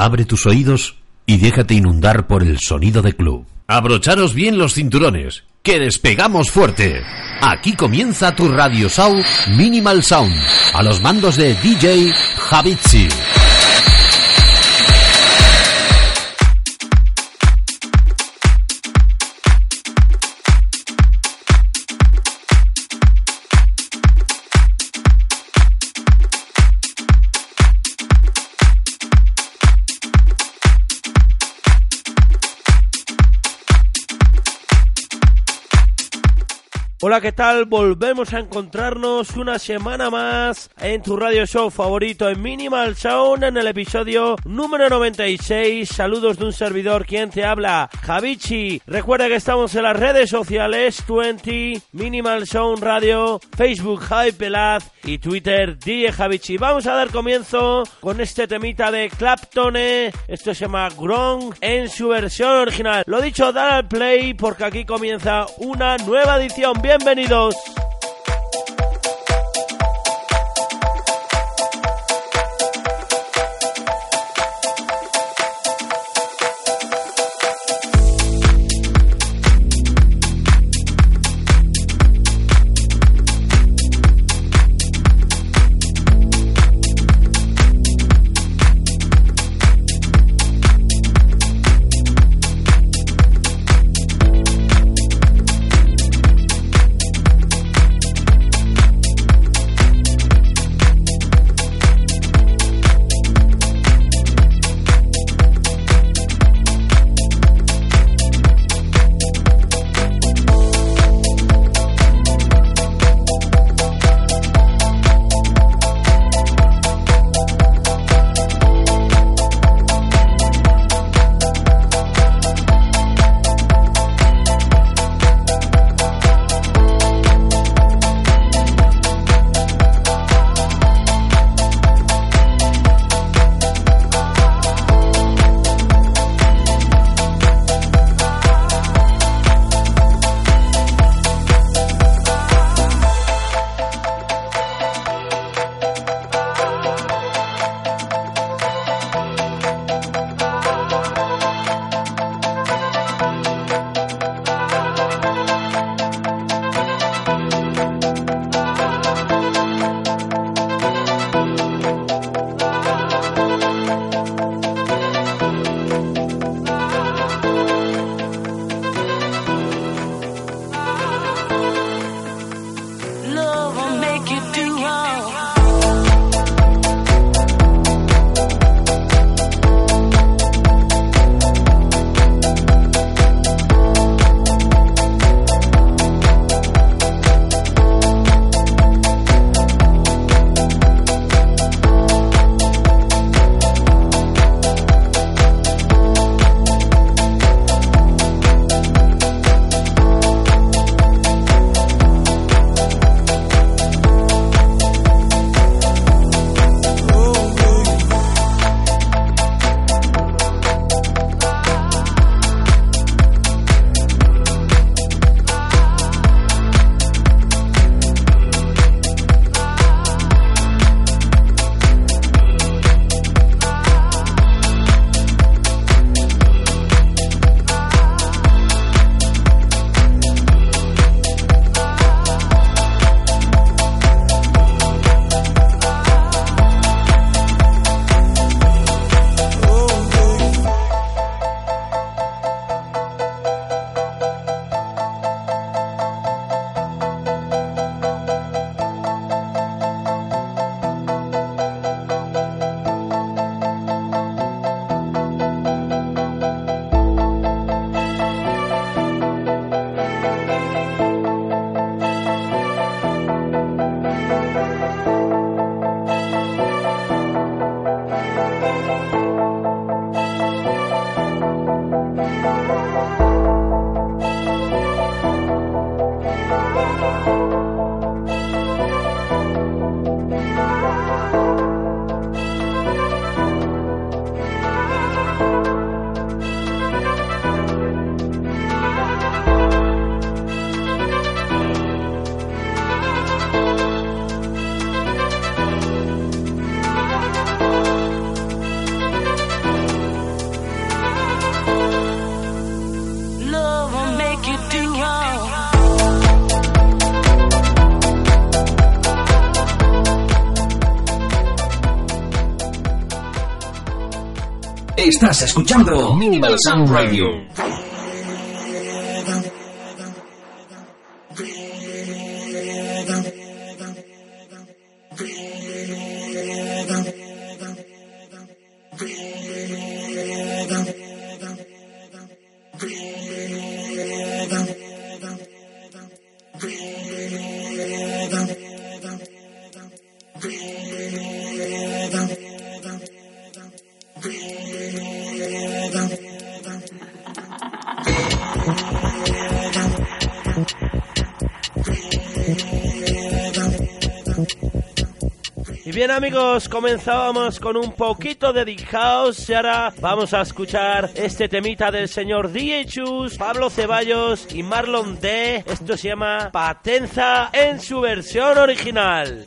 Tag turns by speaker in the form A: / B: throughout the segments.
A: Abre tus oídos y déjate inundar por el sonido de club. Abrocharos bien los cinturones, que despegamos fuerte. Aquí comienza tu Radio Show Minimal Sound, a los mandos de DJ Javitsi.
B: Hola, ¿qué tal? Volvemos a encontrarnos una semana más en tu radio show favorito en Minimal Sound en el episodio número 96. Saludos de un servidor, quien te habla? Javichi. Recuerda que estamos en las redes sociales 20, Minimal Sound Radio, Facebook Hype Pelaz y Twitter Die Javichi. Vamos a dar comienzo con este temita de Claptone. Esto se llama Gronk en su versión original. Lo dicho, dar al play porque aquí comienza una nueva edición bienvenidos.
C: Estás escuchando Minimal Sound Radio.
B: Amigos, comenzábamos con un poquito de House y ahora vamos a escuchar este temita del señor Chus, Pablo Ceballos y Marlon D. Esto se llama Patenza en su versión original.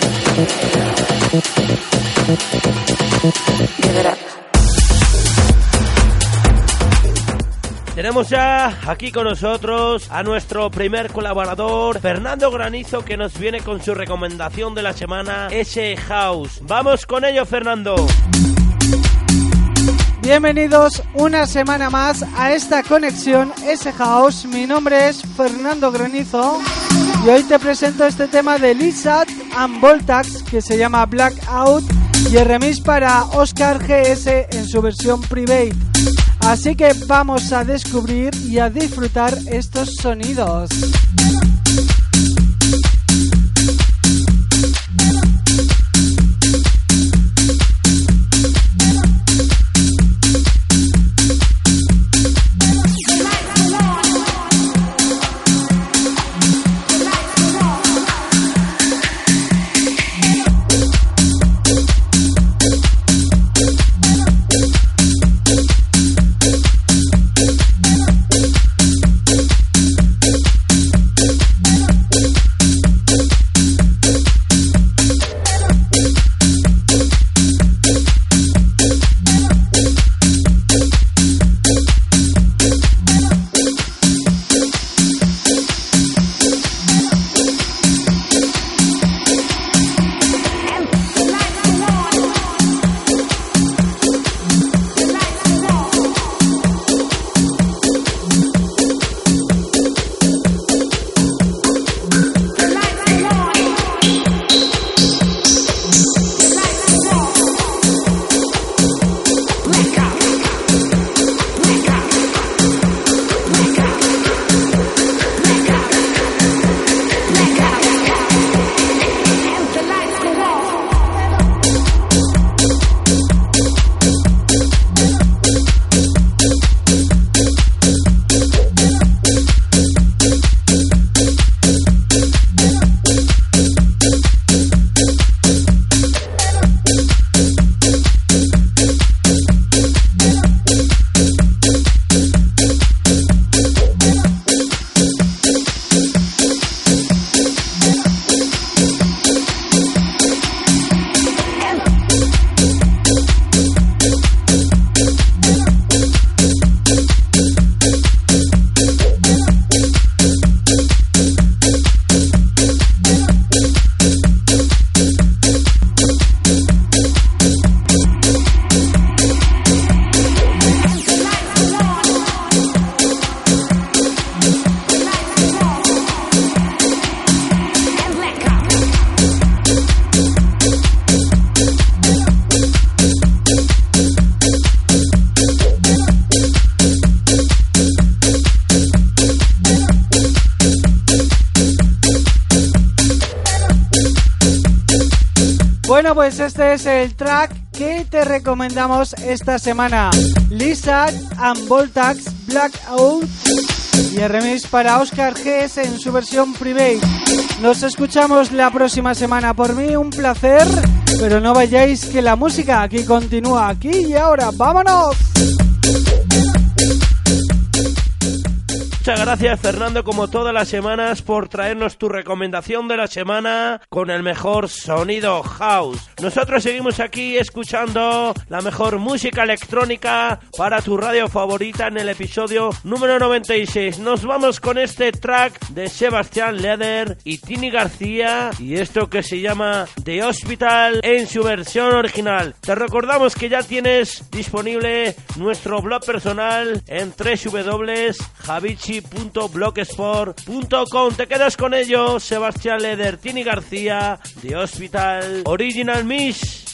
B: ya aquí con nosotros a nuestro primer colaborador, Fernando Granizo, que nos viene con su recomendación de la semana, S House. Vamos con ello, Fernando.
D: Bienvenidos una semana más a esta conexión S House. Mi nombre es Fernando Granizo y hoy te presento este tema de Lizard and Voltax que se llama Blackout y el remix para Oscar GS en su versión private. Así que vamos a descubrir y a disfrutar estos sonidos. Pues este es el track que te recomendamos esta semana. Lizard and Voltax Blackout y el remix para Oscar GS en su versión private. Nos escuchamos la próxima semana. Por mí un placer, pero no vayáis que la música aquí continúa aquí y ahora. ¡Vámonos!
B: Muchas gracias Fernando como todas las semanas por traernos tu recomendación de la semana con el mejor sonido house. Nosotros seguimos aquí escuchando la mejor música electrónica para tu radio favorita en el episodio número 96. Nos vamos con este track de Sebastián Leder y Tini García y esto que se llama The Hospital en su versión original. Te recordamos que ya tienes disponible nuestro blog personal en www.javichi blogspot.com Te quedas con ello, Sebastián Leder, Tini García, The Hospital, Original Mish.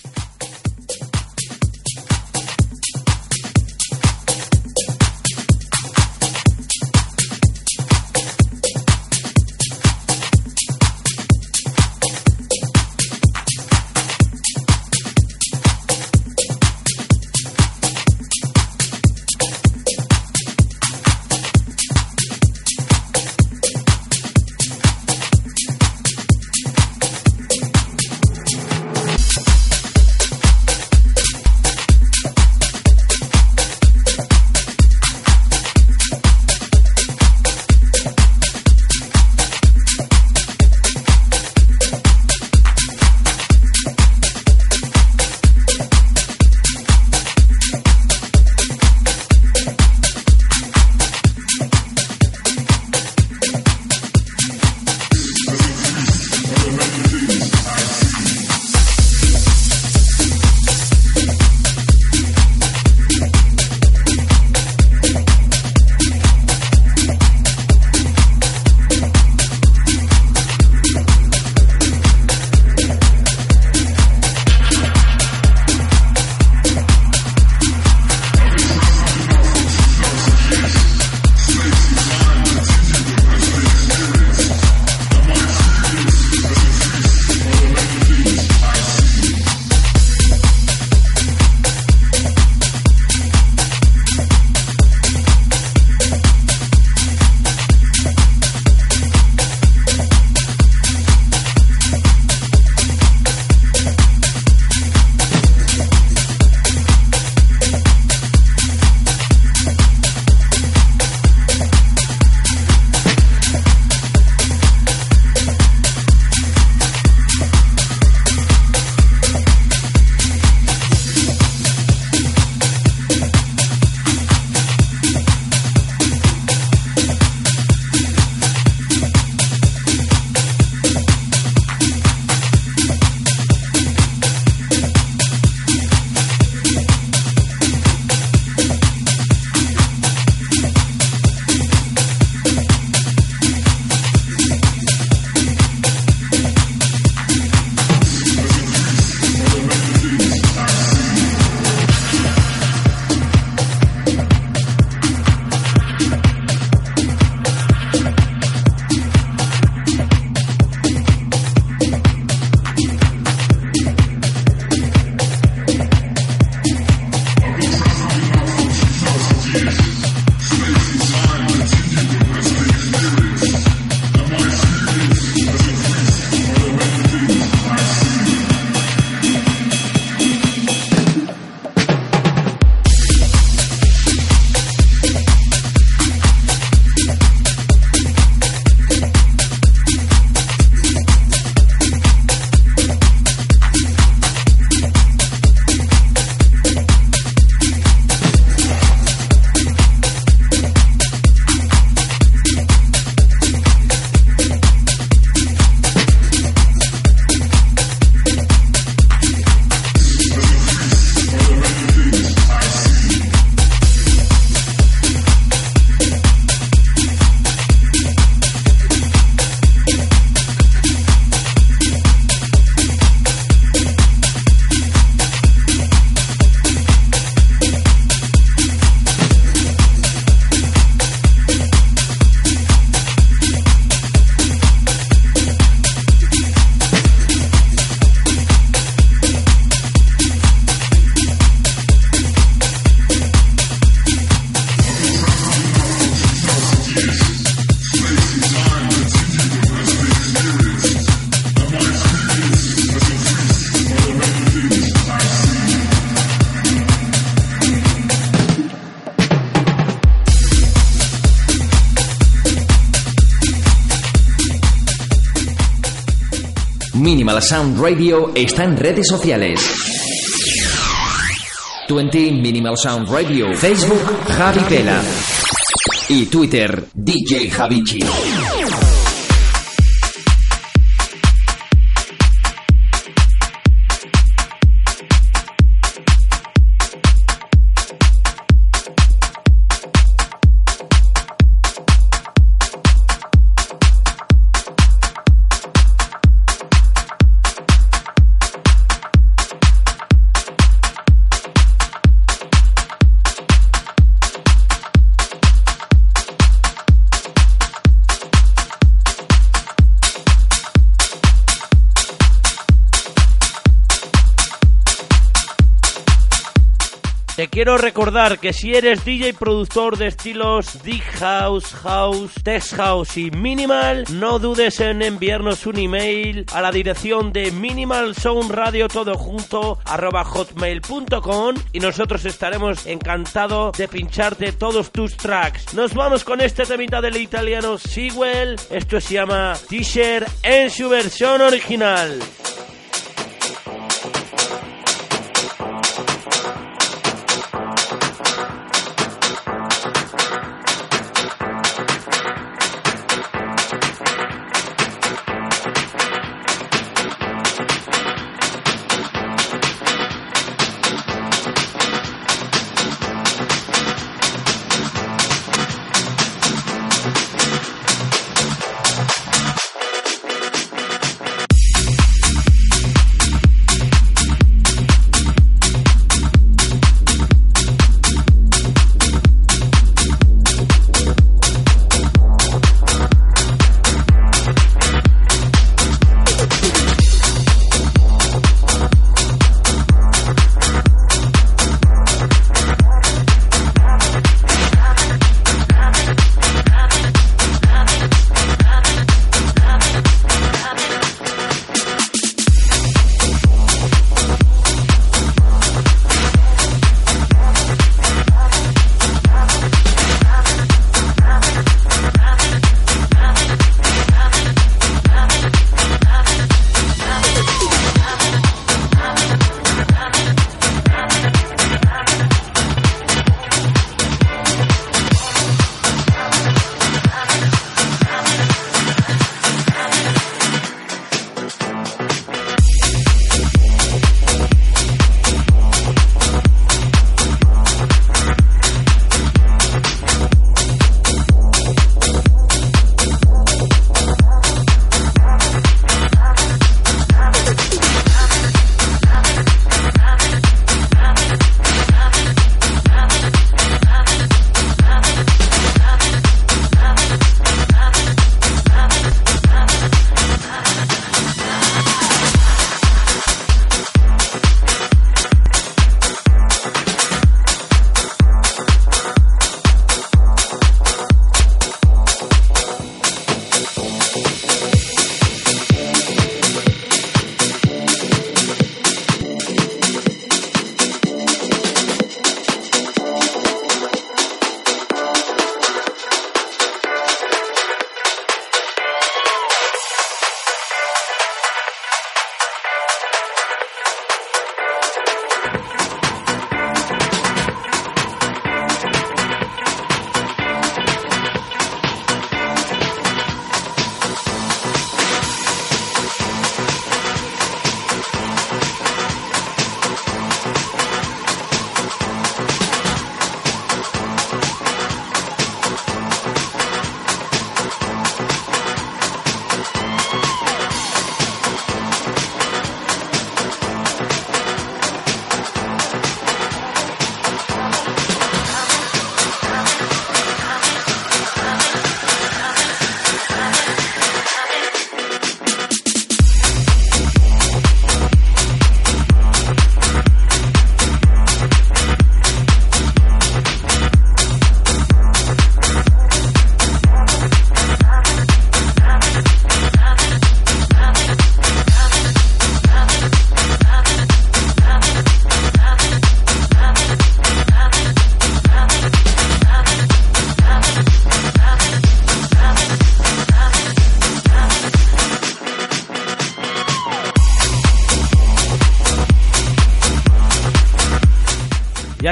C: Sound Radio está en redes sociales. 20 Minimal Sound Radio, Facebook Javi Pela y Twitter DJ Javichi.
B: Te quiero recordar que si eres DJ productor de estilos Deep House, House, Tech House y Minimal, no dudes en enviarnos un email a la dirección de Minimal Sound Radio todo junto arroba hotmail.com y nosotros estaremos encantados de pincharte todos tus tracks. Nos vamos con este temita del italiano Sewell. Esto se llama T-shirt en su versión original.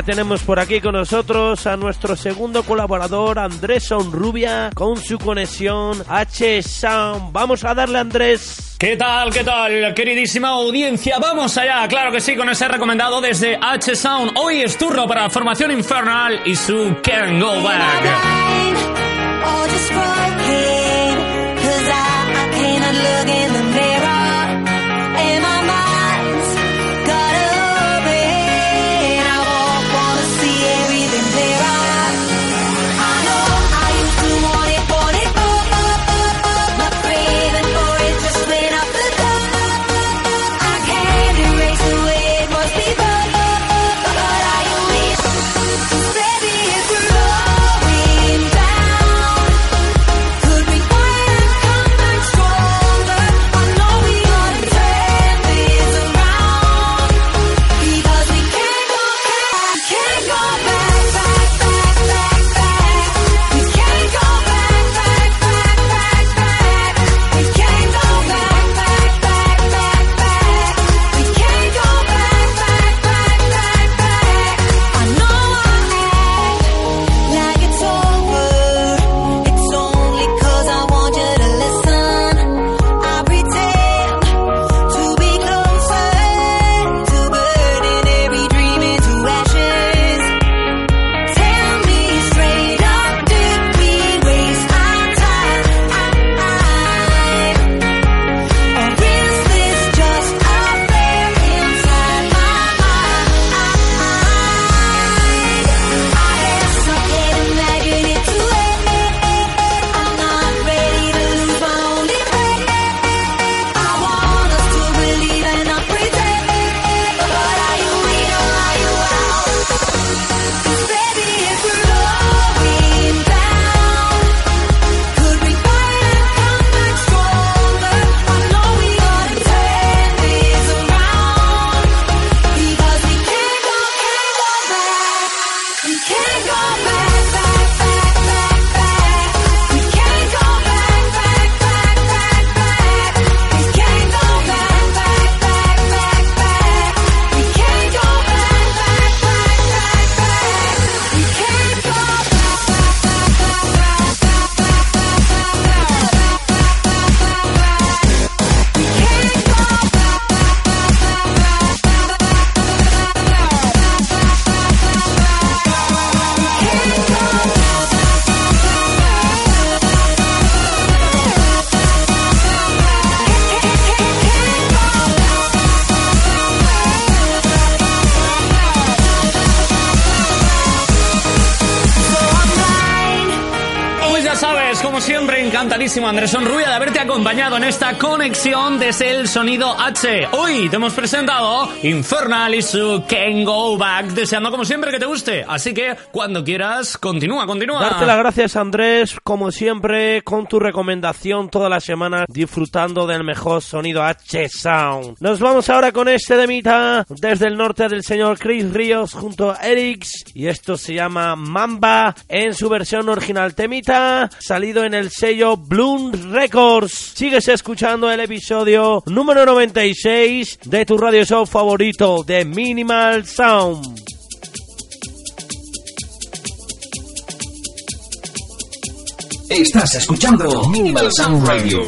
B: Tenemos por aquí con nosotros a nuestro segundo colaborador, Andrés Sonrubia, con su conexión H-Sound. Vamos a darle, Andrés.
E: ¿Qué tal, qué tal, queridísima audiencia? Vamos allá, claro que sí, con ese recomendado desde H-Sound. Hoy es turno para Formación Infernal y su Can Go Back. Andresón Rubia, conexión desde el sonido H. Hoy te hemos presentado Infernal y su Can Go Back, deseando como siempre que te guste. Así que cuando quieras, continúa, continúa.
B: Darte las gracias, Andrés, como siempre, con tu recomendación toda la semana, disfrutando del mejor sonido H Sound. Nos vamos ahora con este de mitad desde el norte del señor Chris Ríos junto a Erix, y esto se llama Mamba en su versión original temita, salido en el sello Bloom Records. Sigues escuchando el episodio número 96 de tu radio show favorito de Minimal Sound.
C: Estás escuchando Minimal Sound Radio.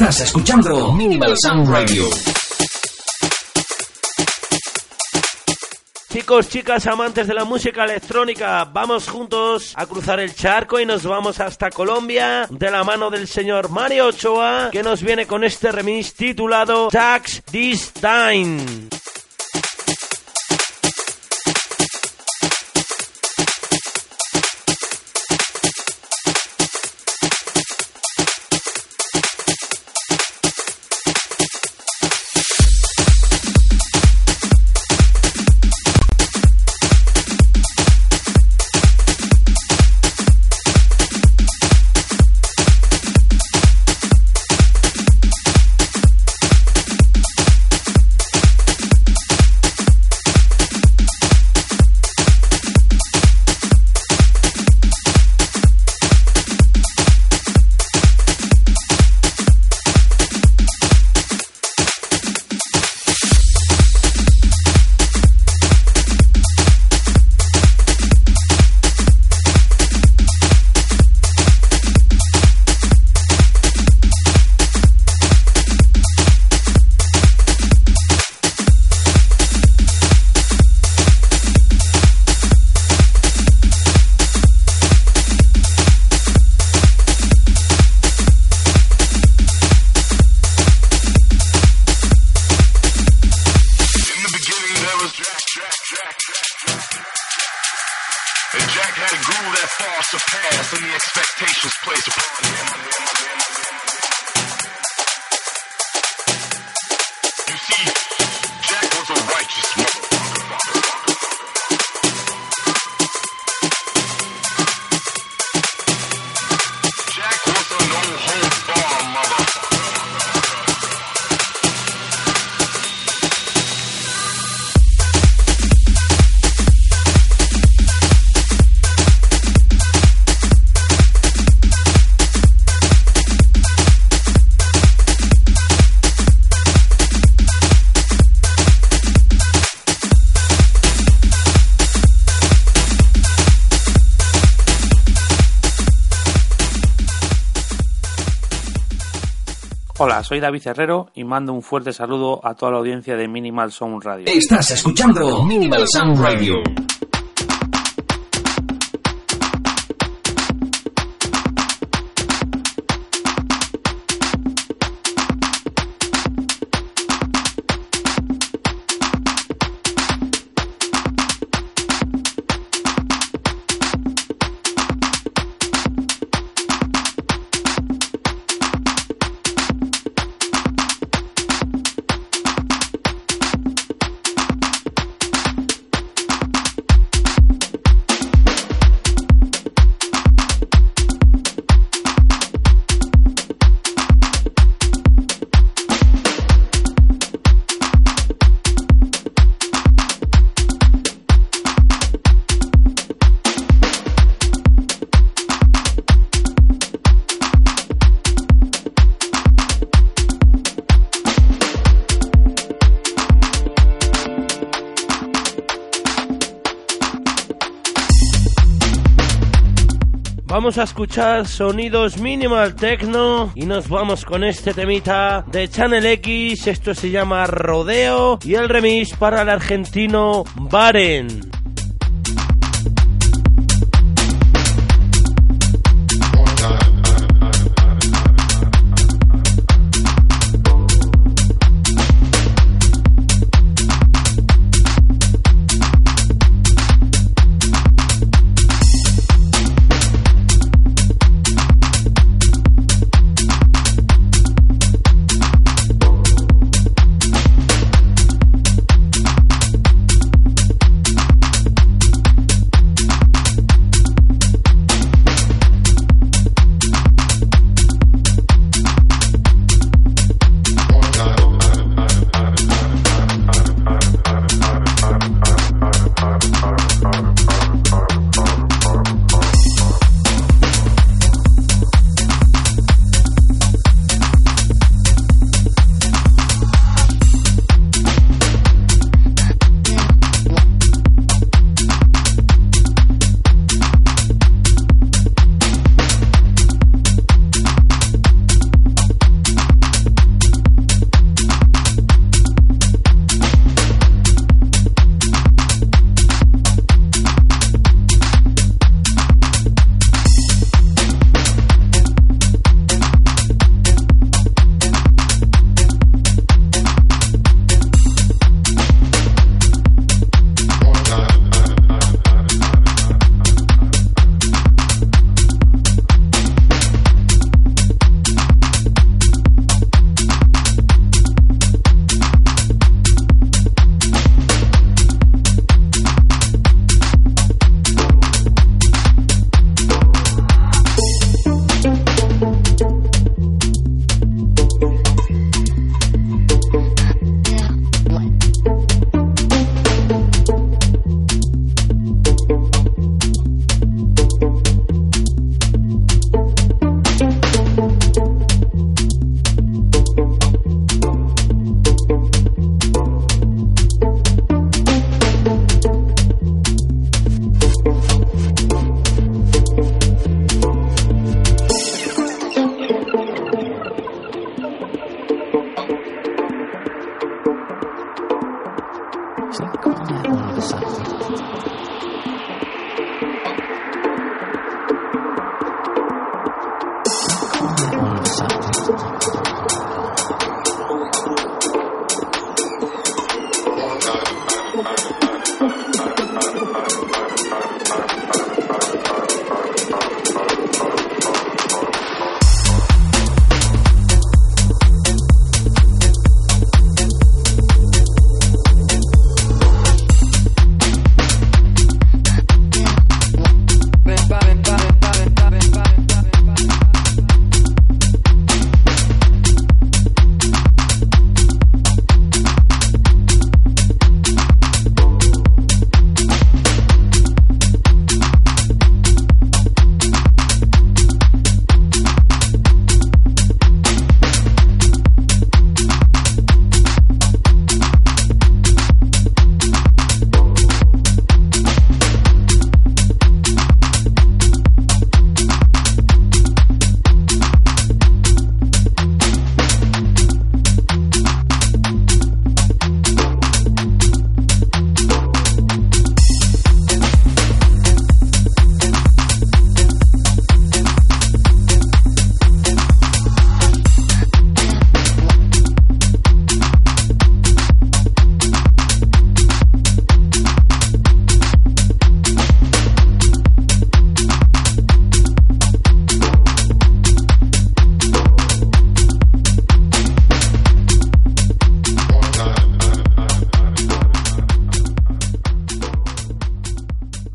C: Escuchando Minimal Sound Radio.
B: Chicos, chicas, amantes de la música electrónica, vamos juntos a cruzar el charco y nos vamos hasta Colombia de la mano del señor Mario Ochoa, que nos viene con este remix titulado Tax This Time.
F: Surpassed any expectations placed upon him. Soy David Herrero y mando un fuerte saludo a toda la audiencia de Minimal Sound Radio.
C: Estás escuchando Minimal Sound Radio.
B: Vamos a escuchar sonidos minimal techno y nos vamos con este temita de Channel X. Esto se llama Rodeo y el remix para el argentino Baren.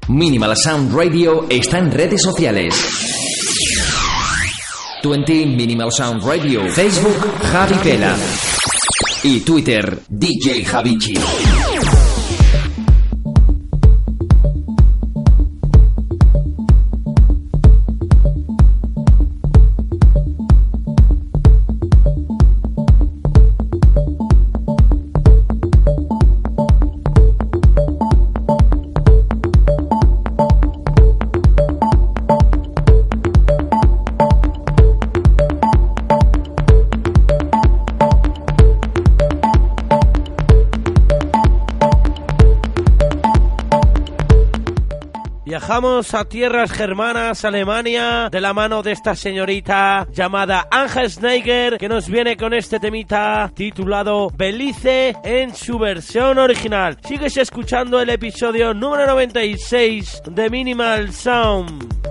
C: Minimal Sound Radio está en redes sociales. 20 Minimal Sound Radio, Facebook Javi Pela y Twitter DJ Javichi.
B: A tierras germanas, Alemania, de la mano de esta señorita llamada Angel Schneider, que nos viene con este temita titulado Belice en su versión original. Sigues escuchando el episodio número 96 de Minimal Sound.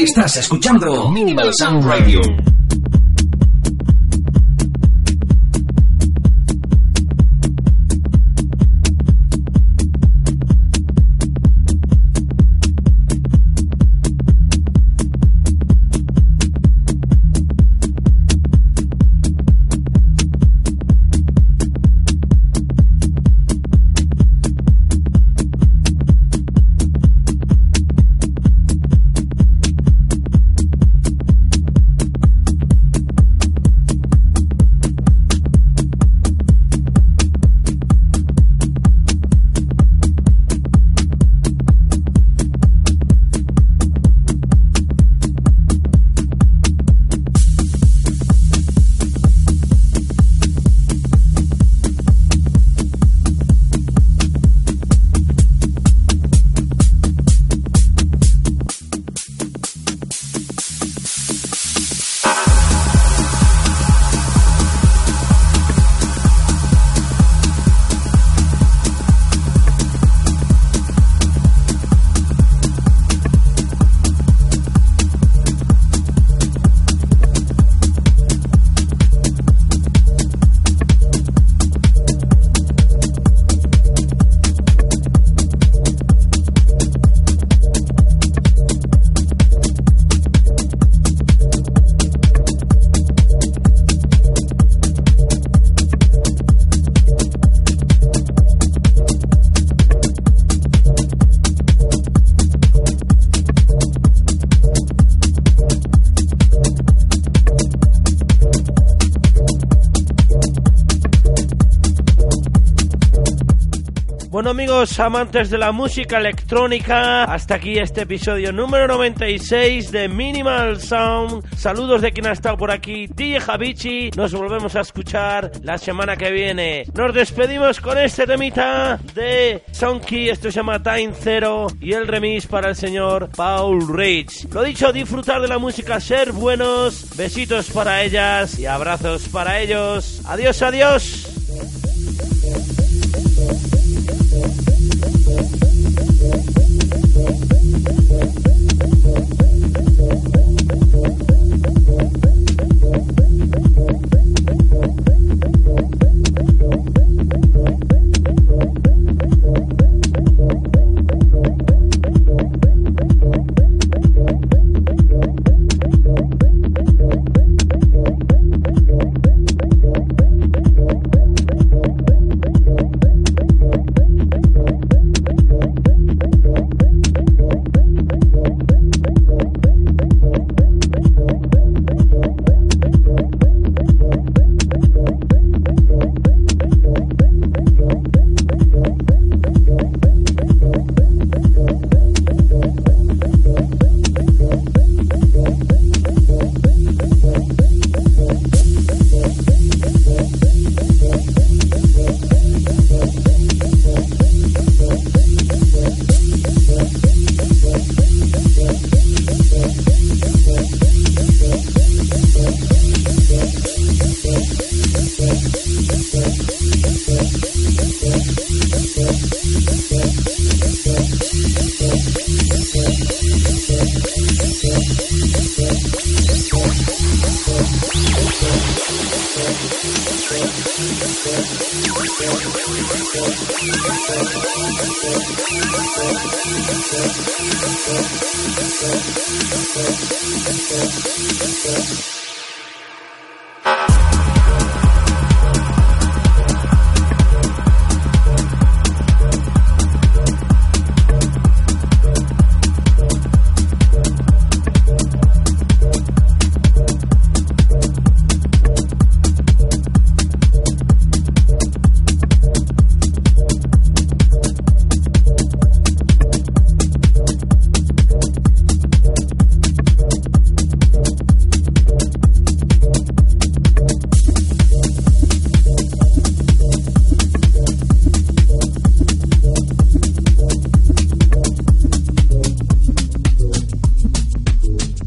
C: Estás escuchando Minimal Sound Radio.
B: Amantes de la música electrónica, hasta aquí este episodio número 96 de Minimal Sound. Saludos de quien ha estado por aquí, DJ Javichi. Nos volvemos a escuchar la semana que viene. Nos despedimos con este temita de Sonky, esto se llama Time Zero y el remix para el señor Paul Rich. Lo dicho, disfrutar de la música, ser buenos, besitos para ellas y abrazos para ellos. Adiós, adiós.